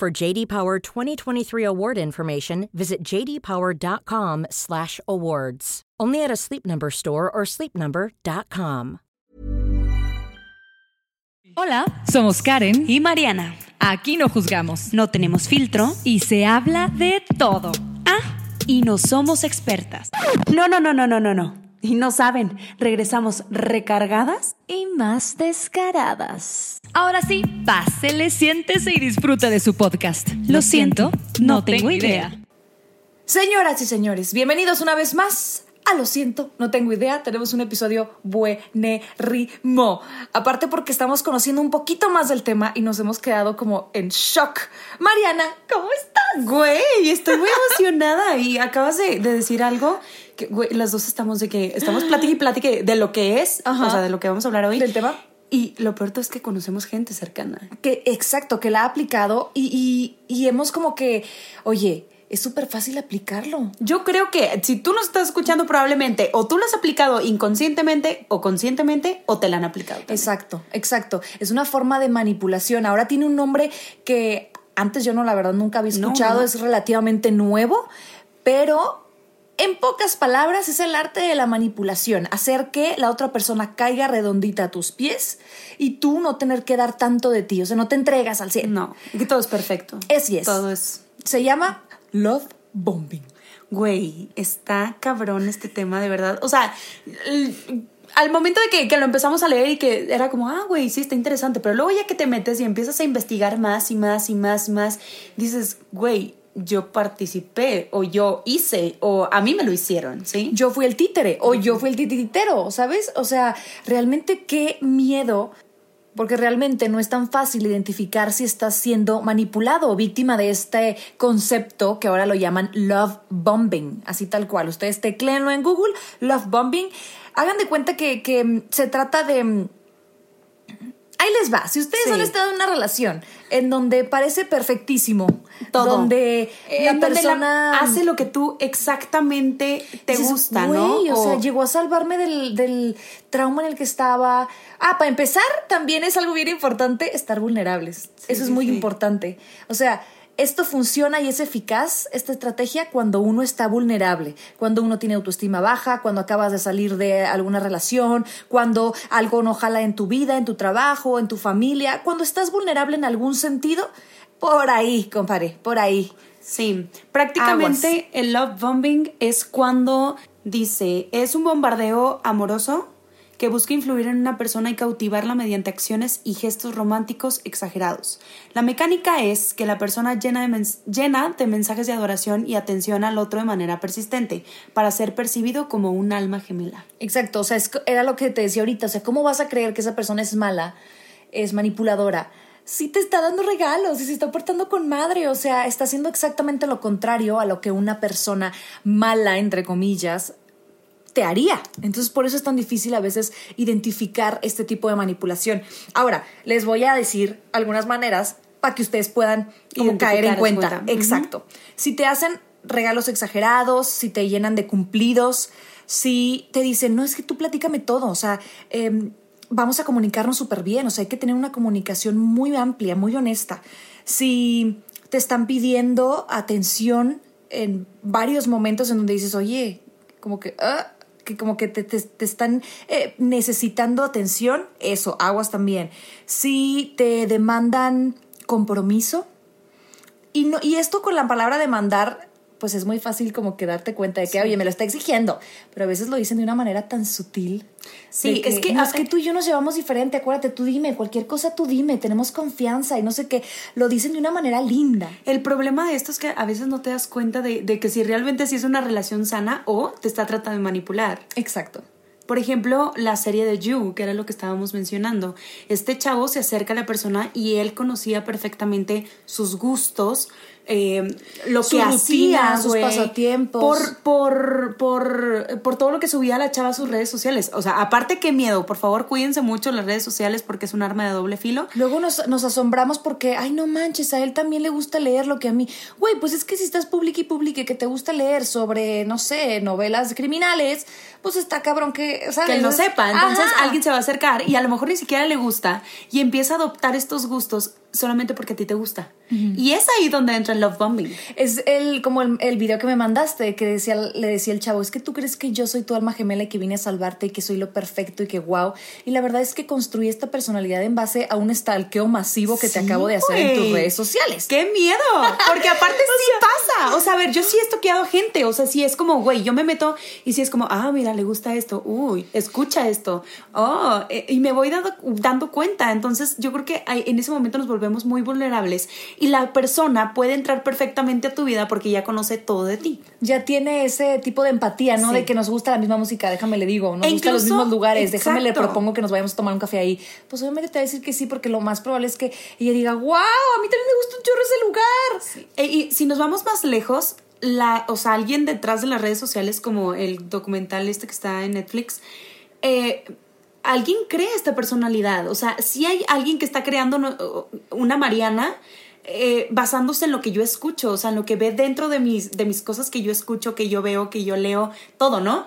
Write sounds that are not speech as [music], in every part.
For JD Power 2023 award information, visit jdpower.com/awards. Only at a Sleep Number store or sleepnumber.com. Hola, somos Karen y Mariana. Aquí no juzgamos, no tenemos filtro y se habla de todo. Ah, y no somos expertas. No, no, no, no, no, no, no. Y no saben, regresamos recargadas y más descaradas. Ahora sí, pásele, siéntese y disfruta de su podcast. Lo, siento, no, tengo idea. Señoras y señores, bienvenidos una vez más a Lo siento, no tengo idea. Tenemos un episodio buenerimo. Aparte porque estamos conociendo un poquito más del tema y nos hemos quedado como en shock. Mariana, ¿cómo estás? Güey, estoy muy emocionada y acabas de, decir algo que, güey, las dos estamos de que estamos platique y platique de lo que es, o sea, de lo que vamos a hablar hoy. Del tema. Y lo peor es que conocemos gente cercana. Que, exacto, que la ha aplicado y, y hemos como que, oye, es súper fácil aplicarlo. Yo creo que si tú nos estás escuchando probablemente o tú lo has aplicado inconscientemente o conscientemente o te la han aplicado. Exacto, exacto. Es una forma de manipulación. Ahora tiene un nombre que antes yo no, la verdad, nunca había escuchado. Es relativamente nuevo, pero en pocas palabras, es el arte de la manipulación, hacer que la otra persona caiga redondita a tus pies y tú no tener que dar tanto de ti, o sea, no te entregas al cielo. No, que todo es perfecto. Es y es. Todo es. Se llama Love Bombing. Güey, está cabrón este tema, de verdad. O sea, al momento de que, lo empezamos a leer y que era como, ah, güey, sí, está interesante, pero luego ya que te metes y empiezas a investigar más y más y más y más, dices, güey, yo participé o yo hice o a mí me lo hicieron, ¿sí? Yo fui el títere o yo fui el titiritero, ¿sabes? O sea, realmente qué miedo porque realmente no es tan fácil identificar si estás siendo manipulado o víctima de este concepto que ahora lo llaman love bombing, así tal cual. Ustedes tecleenlo en Google, love bombing. Hagan de cuenta que, que se trata de ahí les va. Si ustedes han estado en una relación en donde parece perfectísimo, todo, donde la persona hace lo que tú exactamente te gusta, ¿no? O, sea, llegó a salvarme del, del trauma en el que estaba. Ah, para empezar, también es algo bien importante estar vulnerables. Eso es muy importante. O sea, esto funciona y es eficaz, esta estrategia, cuando uno está vulnerable, cuando uno tiene autoestima baja, cuando acabas de salir de alguna relación, cuando algo no jala en tu vida, en tu trabajo, en tu familia, cuando estás vulnerable en algún sentido, por ahí, compadre, por ahí. Sí, prácticamente el love bombing es cuando dice, es un bombardeo amoroso que busca influir en una persona y cautivarla mediante acciones y gestos románticos exagerados. La mecánica es que la persona llena de, llena de mensajes de adoración y atención al otro de manera persistente, para ser percibido como un alma gemela. Exacto, o sea, era lo que te decía ahorita, o sea, ¿cómo vas a creer que esa persona es mala, es manipuladora? si te está dando regalos y se está portando con madre, o sea, está haciendo exactamente lo contrario a lo que una persona mala, entre comillas, te haría. Entonces, por eso es tan difícil a veces identificar este tipo de manipulación. Ahora, les voy a decir algunas maneras para que ustedes puedan caer en cuenta. Exacto. Si te hacen regalos exagerados, si te llenan de cumplidos, si te dicen, no, es que tú platícame todo, o sea, em, vamos a comunicarnos súper bien, o sea, hay que tener una comunicación muy amplia, muy honesta. Si te están pidiendo atención en varios momentos en donde dices, oye, como que, ah, que como que te, te, están eh, necesitando atención, eso, aguas también. Si te demandan compromiso, y, no, y esto con la palabra demandar pues es muy fácil como que darte cuenta de que, oye, me lo está exigiendo, pero a veces lo dicen de una manera tan sutil. Sí, es que... No, es que tú y yo nos llevamos diferente, acuérdate, tú dime, cualquier cosa tú dime, tenemos confianza y no sé qué, lo dicen de una manera linda. El problema de esto es que a veces no te das cuenta de, de que si realmente sí es una relación sana o te está tratando de manipular. Exacto Por ejemplo, la serie de You, que era lo que estábamos mencionando. Este chavo se acerca a la persona y él conocía perfectamente sus gustos, eh, lo que hacía, sus pasatiempos. Por, por, por, por todo lo que subía la chava a sus redes sociales. O sea, aparte que miedo, por favor, cuídense mucho las redes sociales porque es un arma de doble filo. Luego nos, nos asombramos porque, ay, no manches, a él también le gusta leer lo que a mí. Güey, pues es que si estás publique y publique que te gusta leer sobre, no sé, novelas criminales, pues está cabrón que, ¿sabes? Que él no sepa. Entonces alguien se va a acercar y a lo mejor ni siquiera le gusta y empieza a adoptar estos gustos solamente porque a ti te gusta. Y es ahí donde entra el love bombing. Es el, como el, el, video que me mandaste, que decía, le decía el chavo, es que tú crees que yo soy tu alma gemela y que vine a salvarte y que soy lo perfecto y que wow. Y la verdad es que construí esta personalidad en base a un stalkeo masivo que te acabo de hacer en tus redes sociales. ¡Qué miedo! Porque aparte [laughs] sí pasa. O sea, a ver, yo sí he toqueado gente. O sea, sí es como, güey, yo me meto y sí es como, ah, mira, le gusta esto. Uy, escucha esto. Oh, eh, y me voy dando, dando cuenta. Entonces, yo creo que en ese momento nos volvemos muy vulnerables y la persona puede entrar perfectamente a tu vida porque ya conoce todo de ti. Ya tiene ese tipo de empatía, ¿no? De que nos gusta la misma música, déjame le digo, nos gustan los mismos lugares, déjame le propongo que nos vayamos a tomar un café ahí. Pues obviamente te va a decir que sí porque lo más probable es que ella diga, wow, a mí también me gusta un chorro ese lugar. E, y si nos vamos más lejos, la, o sea, alguien detrás de las redes sociales como el documental este que está en Netflix, eh, alguien crea esta personalidad. O sea, si hay alguien que está creando una Mariana eh, basándose en lo que yo escucho, o sea, en lo que ve dentro de mis, de mis cosas que yo escucho, que yo veo, que yo leo, todo, ¿no?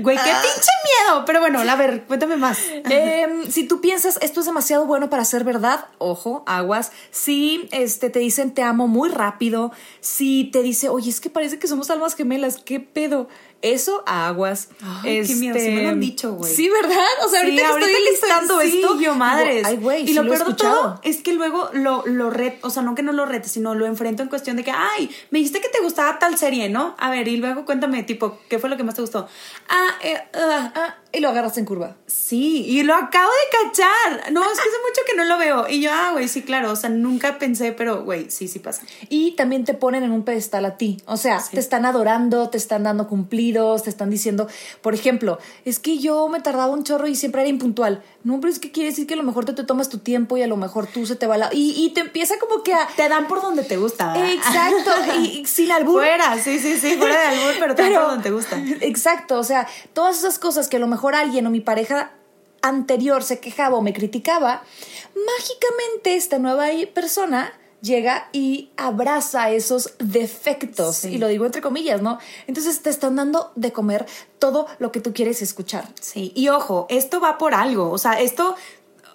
Güey, qué ah. pinche miedo. Pero bueno, a ver, cuéntame más. Em, si tú piensas esto es demasiado bueno para ser verdad, ojo, aguas. Si este, te dicen te amo muy rápido, si te dice, oye, es que parece que somos almas gemelas, ¿qué pedo? Eso aguas. Ay, este, qué miedo, sí me lo han dicho, güey. Sí, ¿verdad? O sea, ahorita, que estoy listando esto, yo madres. ay, güey, y lo peor de todo es que luego lo, lo ret, o sea, no que no lo rete, sino lo enfrento en cuestión de que, ay, me dijiste que te gustaba tal serie, ¿no? A ver, y luego cuéntame, tipo, ¿qué fue lo que más te gustó? Ah, eh, ah, ah y lo agarras en curva. Sí, y lo acabo de cachar. No, es que hace mucho que no lo veo. Y yo, ah, güey, sí, claro. O sea, nunca pensé, pero, güey, sí, sí pasa. Y también te ponen en un pedestal a ti. O sea, te están adorando, te están dando cumplidos, te están diciendo, por ejemplo, es que yo me tardaba un chorro y siempre era impuntual. No, pero es que quiere decir que a lo mejor te, te tomas tu tiempo y a lo mejor tú se te va la... Y, y te empieza como que a... Te dan por donde te gusta. Exacto. [laughs] y, sin albur. Fuera, sí, sí, sí, fuera de albur, pero te dan por donde te gusta. [laughs] Exacto. O sea, todas esas cosas que a lo mejor alguien o mi pareja anterior se quejaba o me criticaba, mágicamente esta nueva persona llega y abraza esos defectos. Y lo digo entre comillas, ¿no? Entonces te están dando de comer todo lo que tú quieres escuchar. Sí, y ojo, esto va por algo. O sea, esto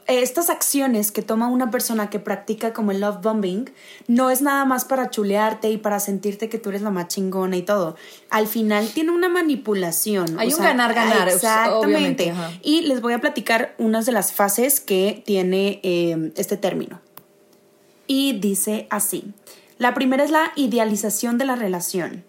estas acciones que toma una persona que practica como el love bombing no es nada más para chulearte y para sentirte que tú eres la más chingona y todo. Al final tiene una manipulación. Hay un ganar-ganar. Exactamente. y les voy a platicar unas de las fases que tiene eh, este término. Y dice así. La primera es la idealización de la relación.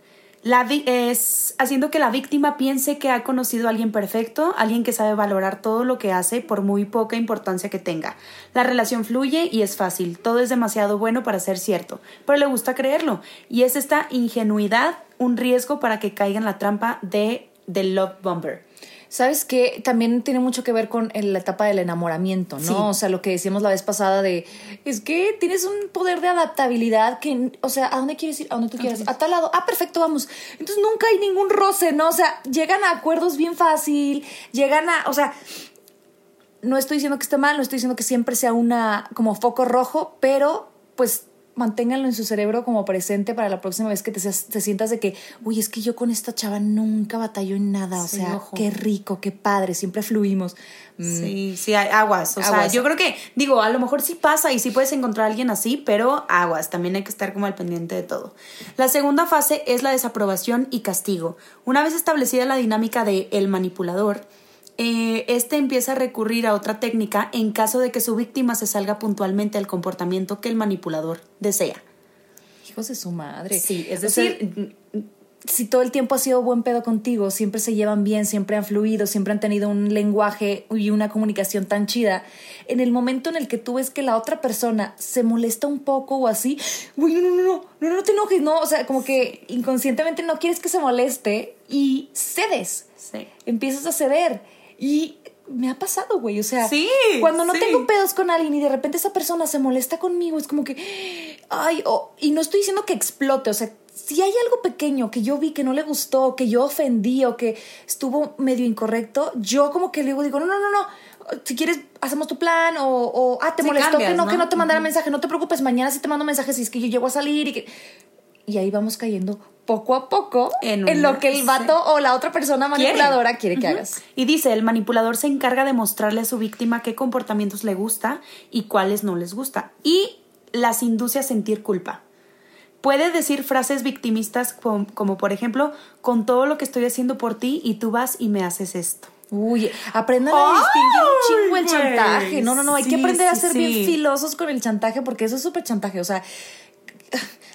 La es haciendo que la víctima piense que ha conocido a alguien perfecto, alguien que sabe valorar todo lo que hace por muy poca importancia que tenga. La relación fluye y es fácil, todo es demasiado bueno para ser cierto, pero le gusta creerlo. Y es esta ingenuidad un riesgo para que caiga en la trampa de del love bomber. ¿Sabes que También tiene mucho que ver con la etapa del enamoramiento, ¿no? O sea, lo que decíamos la vez pasada de, es que tienes un poder de adaptabilidad que, o sea, ¿a dónde quieres ir? ¿A dónde tú quieres? A tal lado. Ah, perfecto, vamos. Entonces nunca hay ningún roce, ¿no? O sea, llegan a acuerdos bien fácil, llegan a, o sea, no estoy diciendo que esté mal, no estoy diciendo que siempre sea una como foco rojo, pero pues manténganlo en su cerebro como presente para la próxima vez que te, te sientas de que, uy, es que yo con esta chava nunca batallo en nada, o sea, qué rico, qué padre, siempre fluimos. Mm. Sí, sí, hay aguas. O sea, yo creo que, digo, a lo mejor sí pasa y sí puedes encontrar a alguien así, pero aguas, también hay que estar como al pendiente de todo. La segunda fase es la desaprobación y castigo. Una vez establecida la dinámica de el manipulador, eh, este empieza a recurrir a otra técnica en caso de que su víctima se salga puntualmente al comportamiento que el manipulador desea. Hijos de su madre. Sí, es decir, si todo el tiempo ha sido buen pedo contigo, siempre se llevan bien, siempre han fluido, siempre han tenido un lenguaje y una comunicación tan chida, en el momento en el que tú ves que la otra persona se molesta un poco o así, uy, no, no, no, no, no, no te enojes, no, o sea, como que inconscientemente no quieres que se moleste y cedes. Sí. Empiezas a ceder y me ha pasado, güey. O sea, Sí, cuando no sí. tengo pedos con alguien y de repente esa persona se molesta conmigo, es como que, ay, o- y no estoy diciendo que explote, o sea, si hay algo pequeño que yo vi que no le gustó, que yo ofendí o que estuvo medio incorrecto, yo como que luego digo, no, no, no, no. Si quieres, hacemos tu plan o, o ah, te Sí, molestó cambias, que no, ¿no? que no te mandara mensaje, no te preocupes, mañana sí te mando mensaje si es que yo llego a salir y que... Y ahí vamos cayendo poco a poco en, En lo que el vato o la otra persona manipuladora quiere, que hagas. Y dice, el manipulador se encarga de mostrarle a su víctima qué comportamientos le gusta y cuáles no les gusta. Y las induce a sentir culpa. Puede decir frases victimistas como, como, por ejemplo, con todo lo que estoy haciendo por ti y tú vas y me haces esto. Uy, aprendan a distinguir un chingo el chantaje. No, no, no, hay que aprender a sí, ser bien sí. filosos con el chantaje porque eso es súper chantaje. O sea,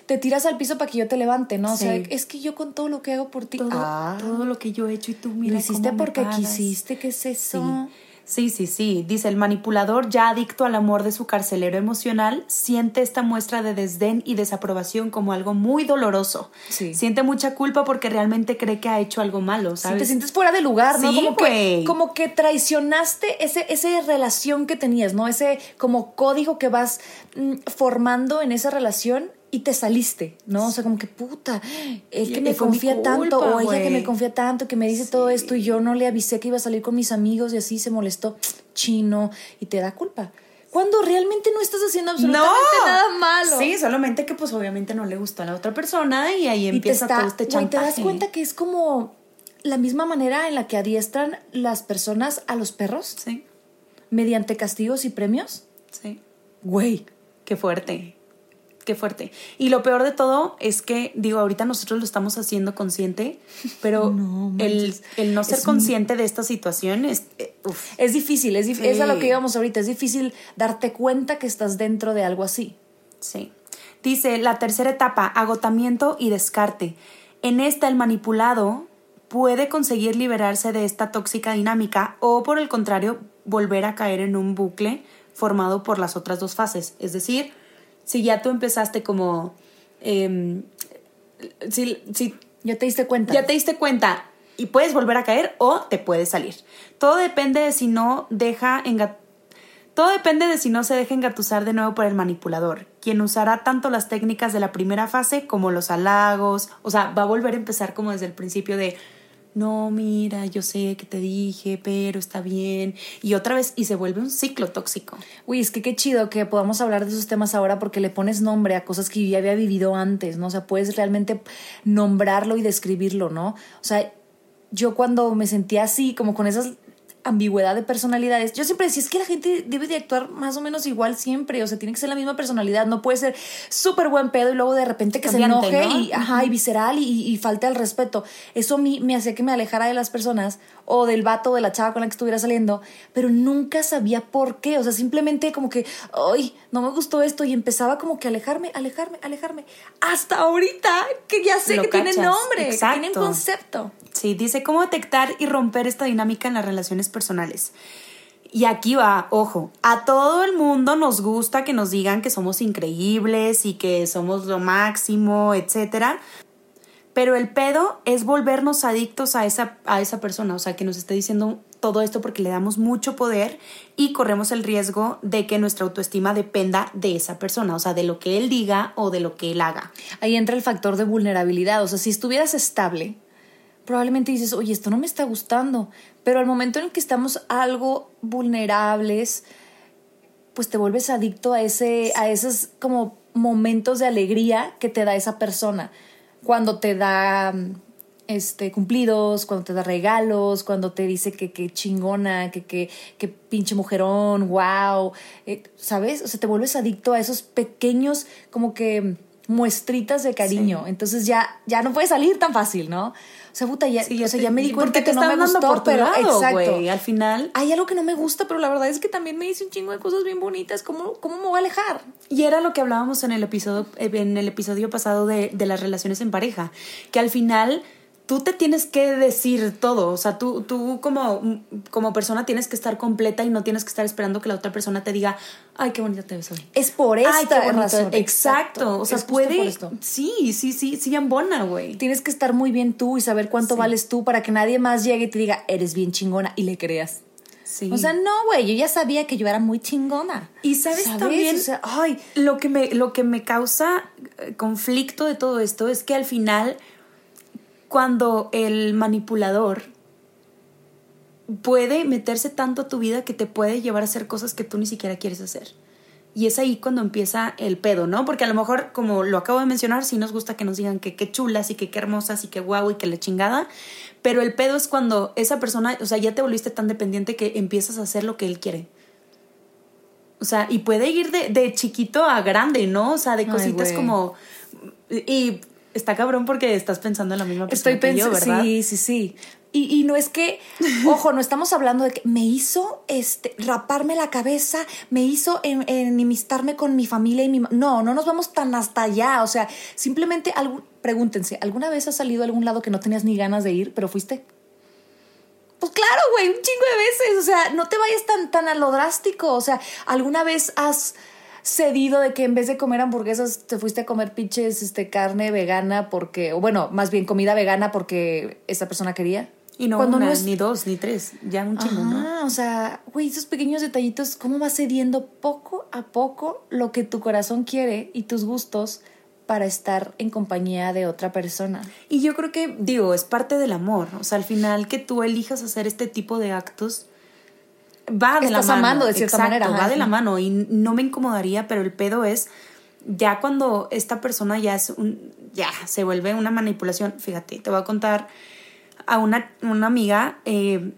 te tiras al piso para que yo te levante, ¿no? O sea, Sí. es que yo con todo lo que hago por ti. Todo, ah, todo lo que yo he hecho y tú mira lo hiciste cómo porque quisiste, ¿qué es eso? Sí, sí, sí. Dice, el manipulador, ya adicto al amor de su carcelero emocional, siente esta muestra de desdén y desaprobación como algo muy doloroso. Sí. Siente mucha culpa porque realmente cree que ha hecho algo malo, Sí, ¿sabes? te sientes fuera de lugar, ¿no? Sí, como, que, güey. como que traicionaste ese, esa relación que tenías, ¿no? Ese como código que vas mm, formando en esa relación y te saliste, ¿no? O sea, como que puta, el Y- que me confía tanto, o ella que me confía tanto, que me dice todo esto y yo no le avisé que iba a salir con mis amigos y así se molestó, chino, y te da culpa. Cuando realmente no estás haciendo absolutamente nada malo. Sí, solamente que pues obviamente no le gustó a la otra persona y ahí Y te empieza está, todo este güey, te chantaje. das cuenta que es como la misma manera en la que adiestran las personas a los perros Sí, mediante castigos y premios. sí. Güey. Qué fuerte. Qué fuerte. Y lo peor de todo es que, digo, ahorita nosotros lo estamos haciendo consciente, pero No el, el no ser Es consciente de esta situación es. eh. Es difícil, es, dif- Sí. es a lo que íbamos ahorita. Es difícil darte cuenta que estás dentro de algo así. Sí. Dice la tercera etapa, agotamiento y descarte. En esta el manipulado puede conseguir liberarse de esta tóxica dinámica o por el contrario volver a caer en un bucle formado por las otras dos fases. Es decir, si ya tú empezaste como... em, si, si Ya te diste cuenta. ya te diste cuenta y puedes volver a caer o te puedes salir. Todo depende de si no deja todo depende de si no se deja engatusar de nuevo por el manipulador, quien usará tanto las técnicas de la primera fase como los halagos, o sea, va a volver a empezar como desde el principio de no, mira, yo sé que te dije, pero está bien. Y otra vez, y se vuelve un ciclo tóxico. Uy, es que qué chido que podamos hablar de esos temas ahora porque le pones nombre a cosas que yo ya había vivido antes, ¿no? O sea, puedes realmente nombrarlo y describirlo, ¿no? O sea, yo cuando me sentía así, como con esas ambigüedad de personalidades, yo siempre decía, es que la gente debe de actuar más o menos igual siempre, o sea, tiene que ser la misma personalidad, no puede ser súper buen pedo y luego de repente que Cambiante, se enoje ¿no? y, ajá, y visceral y, y falte al respeto. Eso a mí me hacía que me alejara de las personas o del vato o de la chava con la que estuviera saliendo, pero nunca sabía por qué, o sea, simplemente como que, ay, no me gustó esto y empezaba como que alejarme, alejarme, alejarme, hasta ahorita que ya sé Lo que tiene cachas, nombre, que exacto. tiene concepto. Sí, dice cómo detectar y romper esta dinámica en las relaciones personales. Y aquí va, ojo, a todo el mundo nos gusta que nos digan que somos increíbles y que somos lo máximo, etcétera. Pero el pedo es volvernos adictos a esa, a esa persona, o sea, que nos esté diciendo todo esto porque le damos mucho poder y corremos el riesgo de que nuestra autoestima dependa de esa persona, o sea, de lo que él diga o de lo que él haga. Ahí entra el factor de vulnerabilidad. O sea, si estuvieras estable, probablemente dices, oye, esto no me está gustando. Pero al momento en el que estamos algo vulnerables, pues te vuelves adicto a ese, a esos como momentos de alegría que te da esa persona. Cuando te da este cumplidos, cuando te da regalos, cuando te dice que, que chingona, que, que, que pinche mujerón, wow, eh, ¿sabes? O sea, te vuelves adicto a esos pequeños como que muestritas de cariño. Entonces ya, ya no puede salir tan fácil, ¿no? O sea, puta, ya, o sea, ya me di cuenta que no me gustó, pero exacto. al final hay algo que no me gusta, pero la verdad es que también me dice un chingo de cosas bien bonitas. ¿Cómo, cómo me voy a alejar? Y era lo que hablábamos en el episodio, en el episodio pasado de, de las relaciones en pareja, que al final tú te tienes que decir todo, o sea, tú, tú como, como persona tienes que estar completa y no tienes que estar esperando que la otra persona te diga, ay, qué bonita te ves hoy. Es por esta razón. Exacto, o sea, puede, sí, sí, sí, sí, embona, güey. Tienes que estar muy bien tú y saber cuánto vales tú para que nadie más llegue y te diga, eres bien chingona y le creas. Sí. O sea, no, güey, yo ya sabía que yo era muy chingona. Y sabes, también, ay, lo que me, lo que me causa eh, conflicto de todo esto es que al final cuando el manipulador puede meterse tanto a tu vida que te puede llevar a hacer cosas que tú ni siquiera quieres hacer. Y es ahí cuando empieza el pedo, ¿no? Porque a lo mejor, como lo acabo de mencionar, sí nos gusta que nos digan que qué chulas y que qué hermosas y que guau y que la chingada. Pero el pedo es cuando esa persona, o sea, ya te volviste tan dependiente que empiezas a hacer lo que él quiere. O sea, y puede ir de, de chiquito a grande, ¿no? O sea, de cositas como... Y está cabrón porque estás pensando en la misma persona Estoy pensando, ¿verdad? Sí, sí, sí. Y, y, no es que, ojo, no estamos hablando de que me hizo este, raparme la cabeza, me hizo enemistarme con mi familia y mi... No, no nos vamos tan hasta allá. O sea, simplemente algún, pregúntense, ¿alguna vez has salido a algún lado que no tenías ni ganas de ir, pero fuiste? Pues claro, güey, un chingo de veces. O sea, no te vayas tan, tan a lo drástico. O sea, ¿alguna vez has cedido de que en vez de comer hamburguesas te fuiste a comer pinches este, carne vegana porque, o bueno, más bien comida vegana porque esa persona quería. Y no Cuando una, ni dos, ni tres, ya un chingo, ¿no? o sea, güey, esos pequeños detallitos, cómo vas cediendo poco a poco lo que tu corazón quiere y tus gustos para estar en compañía de otra persona. Y yo creo que, digo, es parte del amor. O sea, al final que tú elijas hacer este tipo de actos, va de la mano. amando de cierta manera. Va de la mano y no me incomodaría, pero el pedo es ya cuando esta persona ya es un, ya se vuelve una manipulación. Fíjate, te voy a contar a una, una amiga, eh,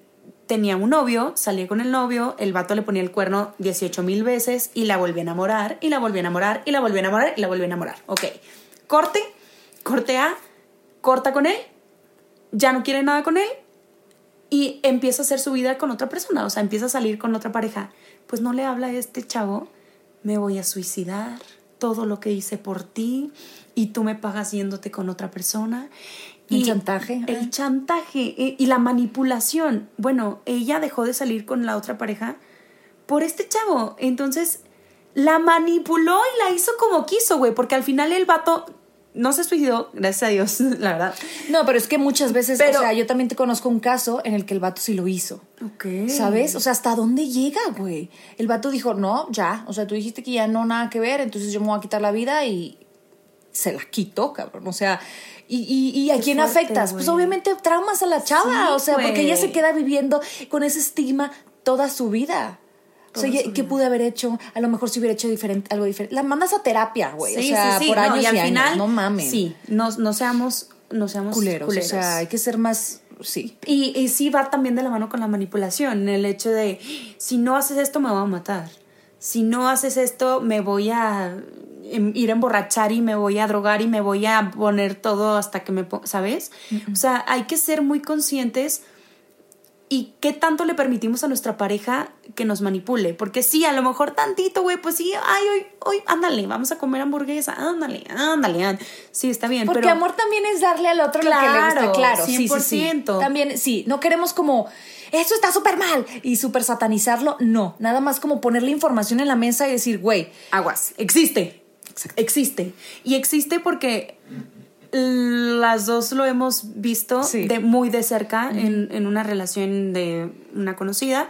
tenía un novio, salía con el novio, el vato le ponía el cuerno 18 mil veces y la volvió a enamorar, y la volvió a enamorar, y la volvió a enamorar, y la volvió a enamorar. Ok, corte, corte A, corta con él, ya no quiere nada con él, y empieza a hacer su vida con otra persona, o sea, empieza a salir con otra pareja, pues no le habla a este chavo, me voy a suicidar, todo lo que hice por ti y tú me pagas yéndote con otra persona. El chantaje. El chantaje eh, y la manipulación. Bueno, ella dejó de salir con la otra pareja por este chavo. Entonces, la manipuló y la hizo como quiso, güey, porque al final el vato no se suicidó, gracias a Dios, [laughs] la verdad. No, pero es que muchas veces, o sea, yo también te conozco un caso en el que el vato sí lo hizo. Ok. ¿Sabes? O sea, ¿hasta dónde llega, güey? El vato dijo, no, ya, o sea, tú dijiste que ya no nada que ver, entonces yo me voy a quitar la vida y se la quitó, cabrón. O sea, ¿y, y, a quién afectas? Pues obviamente traumas a la chava, o sea, porque ella se queda viviendo con ese estigma toda su vida. O sea, ¿qué pude haber hecho? A lo mejor si hubiera hecho diferente, algo diferente. La mandas a terapia, güey. o sea, por años y, al final, No mames. Sí, no, no seamos, no seamos culeros, O sea, hay que ser más. Sí. Y, y sí va también de la mano con la manipulación. El hecho de, si no haces esto, me voy a matar. Si no haces esto, me voy a em, ir a emborrachar y me voy a drogar y me voy a poner todo hasta que me ¿sabes? O sea, hay que ser muy conscientes y qué tanto le permitimos a nuestra pareja que nos manipule. Porque sí, a lo mejor tantito, güey, pues sí, ay, hoy, hoy, ándale, vamos a comer hamburguesa, ándale, ándale, Sí, está bien. Porque amor también es darle al otro lo que le gusta, claro. 100%. Sí, sí, sí. También, sí, no queremos como, eso está súper mal y súper satanizarlo, no. Nada más como ponerle información en la mesa y decir, güey. Aguas, existe. Existe. Y existe porque las dos lo hemos visto de muy de cerca en, una relación de una conocida.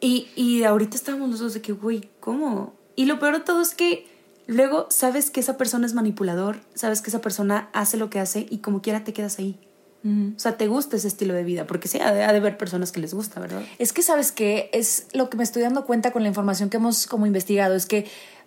Y, y ahorita estábamos los dos de que, güey, ¿cómo? Y lo peor de todo es que luego sabes que esa persona es manipulador, sabes que esa persona hace lo que hace y como quiera te quedas ahí. O sea, te gusta ese estilo de vida, porque sí, ha de, haber personas que les gusta, ¿verdad? Es que, ¿sabes qué? Es lo que me estoy dando cuenta con la información que hemos como investigado, es que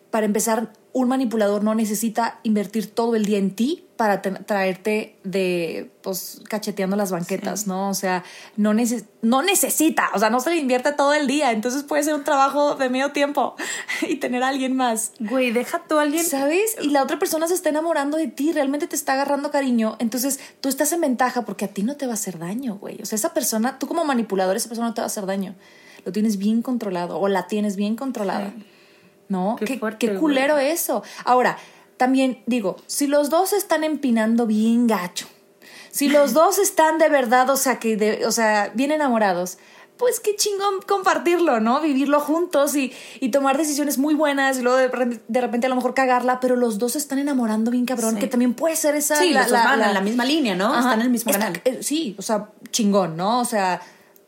para empezar, un manipulador no necesita invertir todo el día en ti para traerte de, pues, cacheteando las banquetas, ¿no? O sea, no, no necesita, o sea, no se le invierte todo el día, entonces puede ser un trabajo de medio tiempo [laughs] y tener a alguien más. Güey, deja tú a alguien. ¿Sabes? Y la otra persona se está enamorando de ti, realmente te está agarrando cariño, entonces tú estás en ventaja porque a ti no te va a hacer daño, güey. O sea, esa persona, tú como manipulador, esa persona no te va a hacer daño. Lo tienes bien controlado o la tienes bien controlada. ¿No? Qué, qué, culero eso. Ahora, también digo, si los dos están empinando bien gacho, si los dos [laughs] están de verdad, o sea, que o sea, bien enamorados, pues qué chingón compartirlo, ¿no? Vivirlo juntos y, y tomar decisiones muy buenas y luego de, de, repente a lo mejor cagarla, pero los dos están enamorando bien cabrón, que también puede ser esa... Sí, la, los van en la misma línea, ¿no? están en el mismo canal. Eh, sí, o sea, chingón, ¿no? O sea,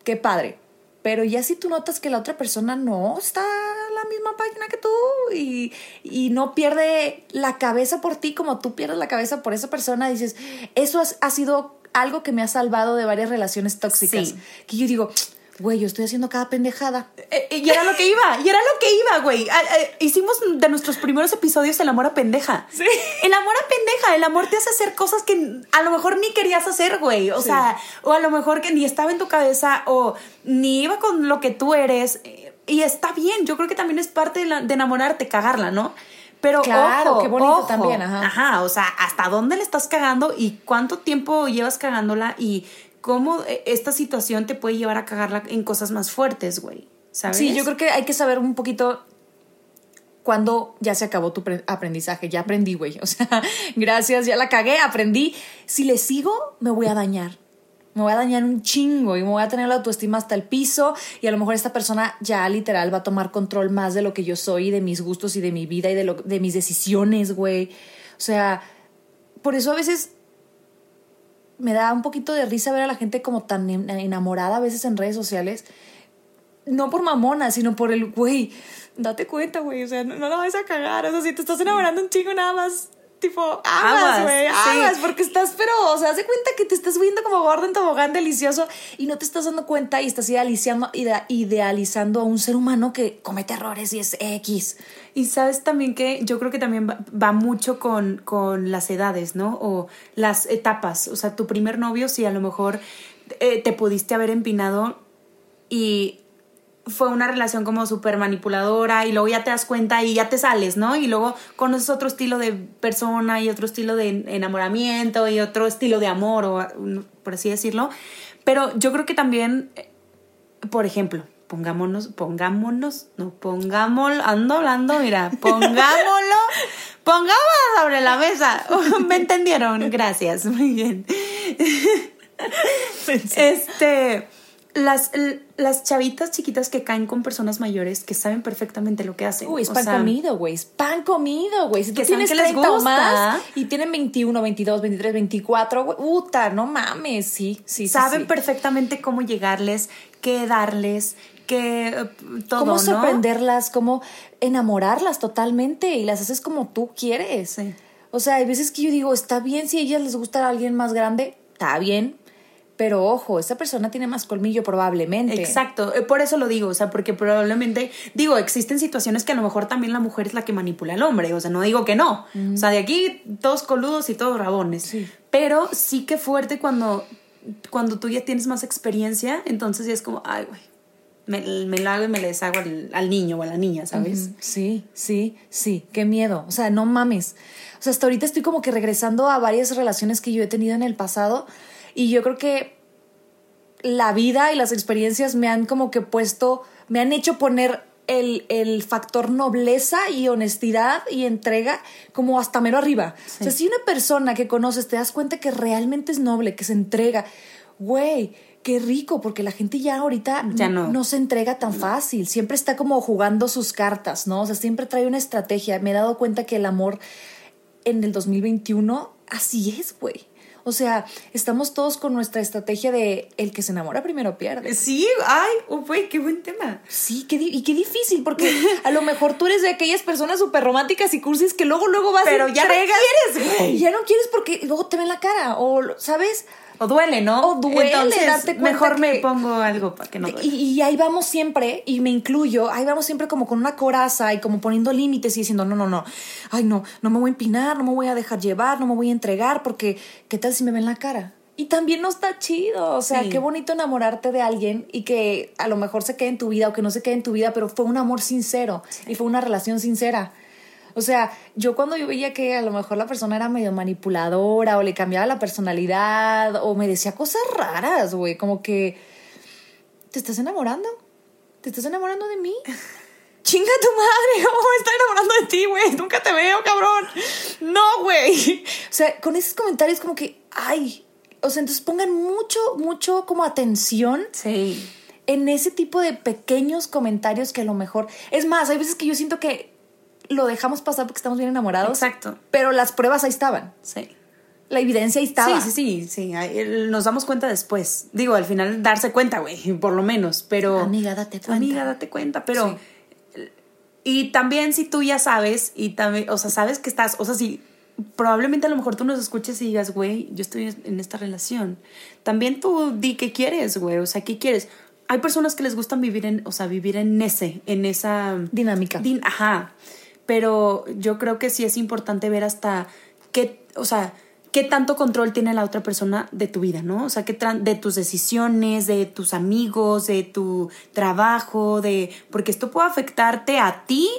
qué padre. Pero ya si tú notas que la otra persona no está la misma página que tú y, y no pierde la cabeza por ti como tú pierdes la cabeza por esa persona, dices, eso ha sido algo que me ha salvado de varias relaciones tóxicas. Que yo digo, güey, yo estoy haciendo cada pendejada. Eh, eh, y era lo que iba, y era lo que iba, güey. Ah, eh, hicimos de nuestros primeros episodios el amor a pendeja. Sí. El amor a pendeja, el amor te hace hacer cosas que a lo mejor ni querías hacer, güey. O sea, o a lo mejor que ni estaba en tu cabeza o ni iba con lo que tú eres. Y está bien, yo creo que también es parte de, enamorarte, cagarla, ¿no? Pero claro, qué bonito también, ajá. Ajá, o sea, hasta dónde le estás cagando y cuánto tiempo llevas cagándola y cómo eh, esta situación te puede llevar a cagarla en cosas más fuertes, güey. ¿Sabes? Sí, yo creo que hay que saber un poquito cuando ya se acabó tu aprendizaje. Ya aprendí, güey. [laughs] O sea, gracias, ya la cagué, aprendí. Si le sigo, me voy a dañar. Me voy a dañar un chingo y me voy a tener la autoestima hasta el piso y a lo mejor esta persona ya literal va a tomar control más de lo que yo soy, de mis gustos y de mi vida y de, lo, de mis decisiones, güey. O sea, por eso a veces me da un poquito de risa ver a la gente como tan enamorada a veces en redes sociales. No por mamona, sino por el, güey, date cuenta, güey, o sea, no, no la vas a cagar. O sea, si te estás enamorando un chingo nada más, tipo, aguas, güey, aguas, porque estás, pero, o sea, haz cuenta que te estás viendo como gordo en tobogán delicioso y no te estás dando cuenta y estás idealizando, idealizando a un ser humano que comete errores y es X. Y sabes también que yo creo que también va, mucho con, con, las edades, ¿no? O las etapas. O sea, tu primer novio, si a lo mejor eh, te pudiste haber empinado y fue una relación como súper manipuladora y luego ya te das cuenta y ya te sales, ¿no? Y luego conoces otro estilo de persona y otro estilo de enamoramiento y otro estilo de amor, o por así decirlo. Pero yo creo que también, por ejemplo, pongámonos, pongámonos, no, pongámoslo, ando hablando, mira, [laughs] pongámoslo, pongámoslo sobre la mesa. [laughs] ¿Me entendieron? Gracias, muy bien. [laughs] Este las, las chavitas chiquitas que caen con personas mayores que saben perfectamente lo que hacen. Uy, es pan comido, güey. Es pan comido, güey. Si tú tienes 30 o más y tienen 21, 22, 23, 24, güey, puta, no mames. Sí, sí, Saben perfectamente cómo llegarles, qué darles, qué eh, todo, Cómo sorprenderlas, cómo enamorarlas totalmente y las haces como tú quieres. O sea, hay veces que yo digo, está bien si a ellas les gusta a alguien más grande, está bien, pero ojo, esa persona tiene más colmillo probablemente. Exacto, eh, por eso lo digo, o sea, porque probablemente, digo, existen situaciones que a lo mejor también la mujer es la que manipula al hombre, o sea, no digo que no, o sea, de aquí todos coludos y todos rabones, pero sí que fuerte cuando, cuando tú ya tienes más experiencia, entonces ya es como, ay, güey, me, me, lo hago y me le deshago al, niño o a la niña, ¿sabes? Sí, sí, sí, qué miedo. O sea, no mames. O sea, hasta ahorita estoy como que regresando a varias relaciones que yo he tenido en el pasado y yo creo que la vida y las experiencias me han como que puesto, me han hecho poner el, el, factor nobleza y honestidad y entrega como hasta mero arriba. O sea, si una persona que conoces te das cuenta que realmente es noble, que se entrega, güey, qué rico, porque la gente ya ahorita ya no. no. se entrega tan fácil, siempre está como jugando sus cartas, ¿no? O sea, siempre trae una estrategia. Me he dado cuenta que el amor en el 2021 así es, güey. O sea, estamos todos con nuestra estrategia de el que se enamora primero pierde. Sí, ay, güey, qué buen tema. Sí, qué y qué difícil, porque a lo mejor tú eres de aquellas personas súper románticas y cursis que luego, luego vas Pero ya no quieres, güey. Ya no quieres porque luego te ven la cara, o, ¿sabes? O duele, ¿no? O duele Entonces, mejor me pongo algo para que no duele. Y, y ahí vamos siempre, y me incluyo, ahí vamos siempre como con una coraza y como poniendo límites y diciendo, no, no, no, ay no, no me voy a empinar, no me voy a dejar llevar, no me voy a entregar, porque ¿qué tal si me ven la cara? Y también no está chido, o sea, Sí. qué bonito enamorarte de alguien y que a lo mejor se quede en tu vida o que no se quede en tu vida, pero fue un amor sincero y fue una relación sincera. O sea, yo cuando yo veía que a lo mejor la persona era medio manipuladora o le cambiaba la personalidad o me decía cosas raras, güey, como que ¿te estás enamorando? ¿Te estás enamorando de mí? [laughs] Chinga tu madre, [laughs] ¿cómo me está enamorando de ti, güey? Nunca te veo, cabrón. No, güey. O sea, con esos comentarios como que, ay, o sea, entonces pongan mucho, mucho como atención Sí. en ese tipo de pequeños comentarios que a lo mejor... Es más, hay veces que yo siento que lo dejamos pasar porque estamos bien enamorados. Exacto. Pero las pruebas ahí estaban. Sí. La evidencia ahí estaba. Sí, sí, sí, sí. Nos damos cuenta después. Digo, al final darse cuenta, güey, [laughs] por lo menos. Pero. Amiga, date cuenta. Amiga, date cuenta. Pero. Y también si tú ya sabes, y también, o sea, sabes que estás, o sea, si probablemente a lo mejor tú nos escuches y digas, güey, yo estoy en esta relación. También tú di qué quieres, güey, o sea, qué quieres. Hay personas que les gustan vivir en, o sea, vivir en ese, en esa Dinámica. Din- ajá. Pero yo creo que sí es importante ver hasta qué, o sea, qué tanto control tiene la otra persona de tu vida, ¿no? O sea, de tus decisiones, de tus amigos, de tu trabajo, de porque esto puede afectarte a ti,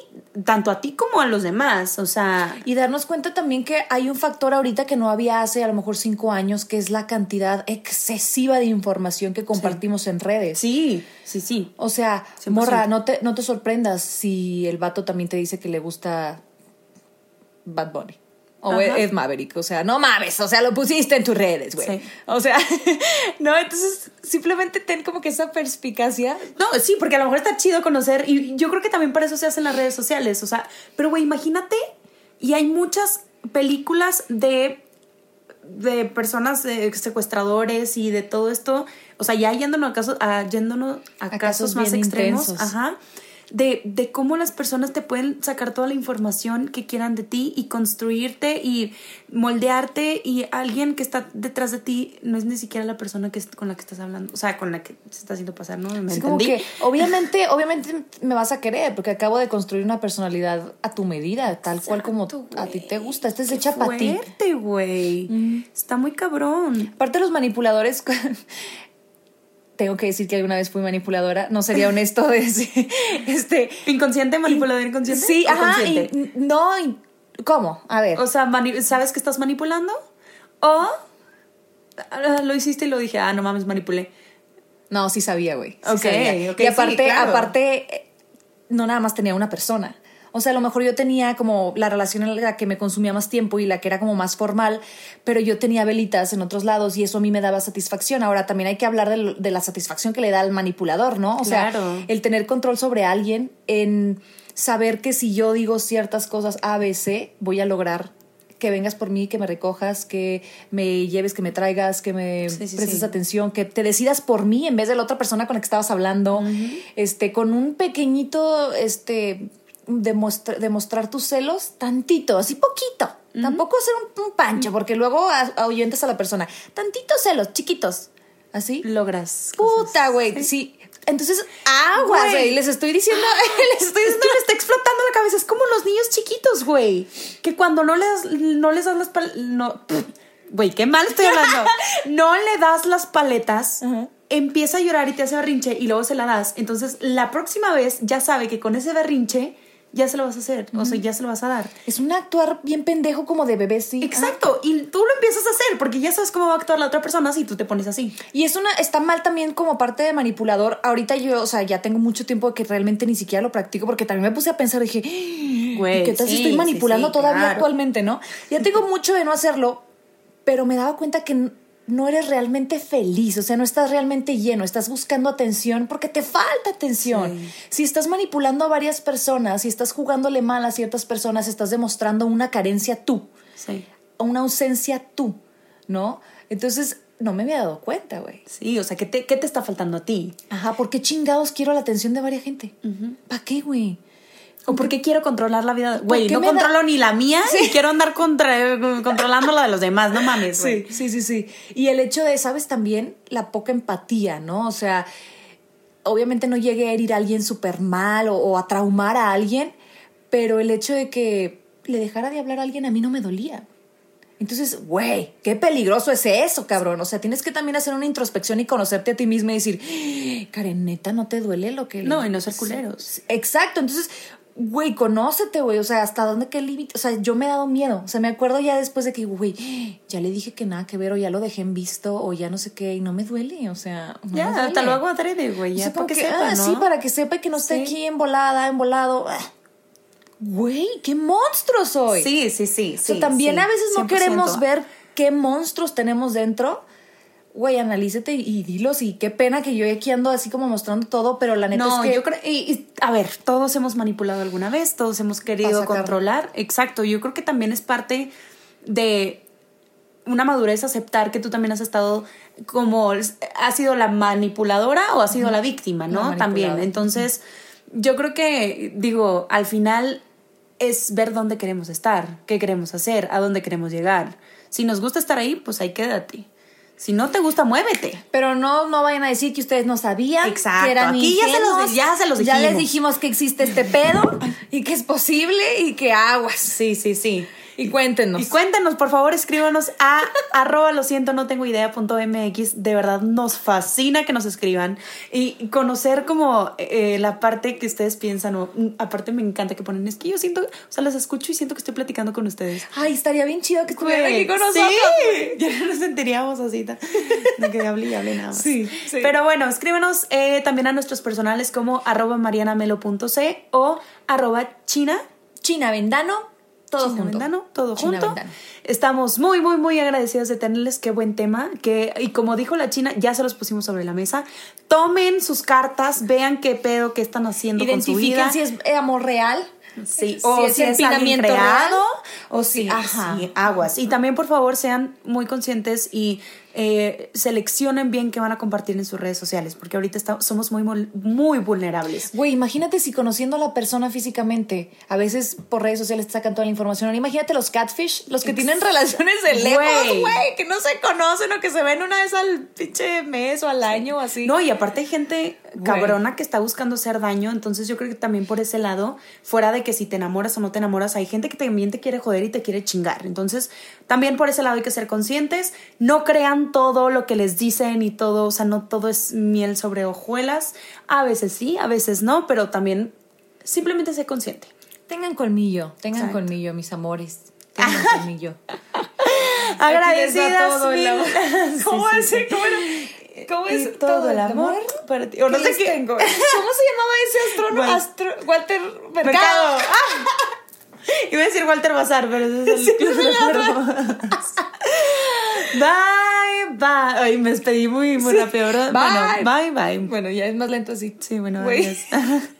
tanto a ti como a los demás, o sea, Y darnos cuenta también que hay un factor ahorita que no había hace a lo mejor cinco años, que es la cantidad excesiva de información que compartimos en redes. sí, sí, sí. O sea, 100%. morra, no te, no te sorprendas si el vato también te dice que le gusta Bad Bunny. O Ajá. Ed Maverick, o sea, no mames, o sea, lo pusiste en tus redes, güey. Sí. O sea, [laughs] no, entonces simplemente ten como que esa perspicacia. No, sí, porque a lo mejor está chido conocer y yo creo que también para eso se hacen las redes sociales, o sea, pero güey, imagínate, y hay muchas películas de de personas secuestradores y de todo esto, o sea, ya yéndonos a casos, a, yéndonos a, A casos, casos más extremos, intensos. ajá, de, de cómo las personas te pueden sacar toda la información que quieran de ti y construirte y moldearte y alguien que está detrás de ti no es ni siquiera la persona que es- con la que estás hablando, o sea, con la que se está haciendo pasar, ¿no? ¿Me como entendí? que, obviamente, obviamente me vas a querer, porque acabo de construir una personalidad a tu medida, tal cual como a ti te gusta. Esta es hecha para ti. güey. Está muy cabrón. Aparte de los manipuladores, [laughs] tengo que decir que alguna vez fui manipuladora. No sería honesto [laughs] decir, este, ¿Inconsciente, manipulador inconsciente? sí, ¿O ajá, y- no, y- ¿cómo? A ver. O sea, ¿sabes que estás manipulando? O ah, lo hiciste y lo dije, ah, no mames, manipulé. No, sí sabía, güey. sí Ok, sabía. ok, y aparte, sí, claro. aparte, eh, no nada más tenía una persona. O sea, a lo mejor yo tenía como la relación en la que me consumía más tiempo y la que era como más formal, pero yo tenía velitas en otros lados y eso a mí me daba satisfacción. Ahora también hay que hablar de, la satisfacción que le da al manipulador, ¿no? O Claro. sea, el tener control sobre alguien, en saber que si yo digo ciertas cosas A, B, C, voy a lograr que vengas por mí, que me recojas, que me lleves, que me traigas, que me Sí, sí, prestes sí. atención, que te decidas por mí en vez de la otra persona con la que estabas hablando, este, con un pequeñito, este, demostra- demostrar tus celos, tantito, así poquito. Tampoco hacer un, un pancho, porque luego ahuyentas a la persona. Tantitos celos, chiquitos. Así. Logras. Puta, güey. Sí. Entonces, aguas, Güey. Les estoy diciendo, [laughs] les estoy Esto me está explotando la cabeza. Es como los niños chiquitos, güey. Que cuando no les, no les das las paletas. No. Güey, qué mal estoy hablando. [laughs] No le das las paletas. Empieza a llorar y te hace berrinche y luego se la das. Entonces, la próxima vez ya sabe que con ese berrinche ya se lo vas a hacer. O sea, ya se lo vas a dar. Es un actuar bien pendejo como de bebé, sí. Exacto. Y tú lo empiezas a hacer porque ya sabes cómo va a actuar la otra persona si tú te pones así. Y es una, está mal también como parte de manipulador. Ahorita yo, o sea, ya tengo mucho tiempo que realmente ni siquiera lo practico porque también me puse a pensar, dije, Güey, ¿qué tal si sí, estoy manipulando sí, todavía claro. actualmente, no? Ya tengo [laughs] mucho de no hacerlo, pero me daba cuenta que no eres realmente feliz, o sea, no estás realmente lleno, estás buscando atención porque te falta atención. Sí. Si estás manipulando a varias personas, si estás jugándole mal a ciertas personas, estás demostrando una carencia tú Sí. una ausencia tú, ¿no? Entonces, no me había dado cuenta, güey. Sí, o sea, ¿qué te, qué te está faltando a ti? Ajá, ¿por qué chingados quiero la atención de varias gente? ¿Para qué, güey? ¿O por qué quiero controlar la vida? Güey, no controlo ni la mía y quiero andar controlando la de los demás, no mames, güey. Sí, sí, sí, sí. Y el hecho de, ¿sabes? También la poca empatía, ¿no? O sea, obviamente no llegué a herir a alguien súper mal o, a traumar a alguien, pero el hecho de que le dejara de hablar a alguien a mí no me dolía. Entonces, güey, qué peligroso es eso, cabrón. O sea, tienes que también hacer una introspección y conocerte a ti misma y decir, ¡Ah, Karen, neta, no te duele lo que... No, y no ser culeros. Exacto. Entonces, güey, conócete, güey. O sea, hasta dónde qué límite. O sea, yo me he dado miedo. O sea, me acuerdo ya después de que, güey, ya le dije que nada que ver, o ya lo dejé en visto, o ya no sé qué, y no me duele. O sea, ya, hasta luego adrede, güey. Ya, para que, sepa, ah, Sí, para que sepa que no esté aquí embolada, embolado. Ah, güey, qué monstruo soy. Sí, sí, sí. O sea, también a veces no queremos ver qué monstruos tenemos dentro güey, analízate y dilos y qué pena que yo aquí ando así como mostrando todo, pero la neta es que... yo creo, y, a ver, todos hemos manipulado alguna vez, todos hemos querido controlar, exacto, yo creo que también es parte de una madurez aceptar que tú también has estado como, has sido la manipuladora o has sido la víctima, ¿no? también, entonces, yo creo que, digo, al final es ver dónde queremos estar, qué queremos hacer, a dónde queremos llegar. Si nos gusta estar ahí, pues ahí quédate. Si no te gusta, muévete. Pero no, no vayan a decir que ustedes no sabían. Exacto. Que eran Aquí ya se, los, ya se los dijimos. Ya les dijimos que existe este pedo y que es posible y que aguas. Sí, sí, sí. Y cuéntenos. Y cuéntenos, por favor, escríbanos a [laughs] arroba lo siento, no tengo idea punto mx. De verdad nos fascina que nos escriban y conocer como eh, la parte que ustedes piensan. O, mm, aparte me encanta que ponen, es que yo siento, o sea, las escucho y siento que estoy platicando con ustedes. Ay, estaría bien chido que estuvieran aquí con nosotros. Sí, [laughs] ya nos sentiríamos así, de que hable y hable nada más. Sí, sí. Pero bueno, escríbanos eh, también a nuestros personales como arroba marianamelo.c o arroba china. China Vendano todo junto. todo junto. Estamos muy, muy, muy agradecidos de tenerles. Qué buen tema. Que, y como dijo la China, ya se los pusimos sobre la mesa. Tomen sus cartas, vean qué pedo, qué están haciendo con su vida. si es amor real. Sí, o si, es, empinamiento real, o si, ajá. aguas. Y también, por favor, sean muy conscientes y eh, seleccionen bien qué van a compartir en sus redes sociales, porque ahorita somos muy, muy vulnerables. Güey, imagínate si conociendo a la persona físicamente, a veces por redes sociales te sacan toda la información. imagínate los catfish, los que tienen relaciones de lejos, güey, que no se conocen o que se ven una vez al pinche mes o al año o así. No, y aparte hay gente cabrona que está buscando hacer daño, entonces yo creo que también por ese lado, fuera de que si te enamoras o no te enamoras, hay gente que también te quiere joder y te quiere chingar. Entonces, también por ese lado hay que ser conscientes, no crean todo lo que les dicen y todo, o sea, no todo es miel sobre hojuelas. A veces sí, a veces no, pero también simplemente sé consciente. Tengan colmillo, tengan colmillo, mis amores. [laughs] Tengan colmillo. Agradecidas todo mil. ¿Cómo es? ¿Cómo, es? todo, el amor, para ti. O no sé qué. Tengo? [laughs] ¿Cómo se llamaba ese astrónomo? Astro... Walter Mercado. [laughs] Iba a decir Walter Bazar, pero ese es el club de Bye, bye. Ay, me despedí muy, muy rápido, ¿verdad? Bye. Bueno, bye, bye. Bueno, ya es más lento así. Sí, bueno, adiós. [laughs]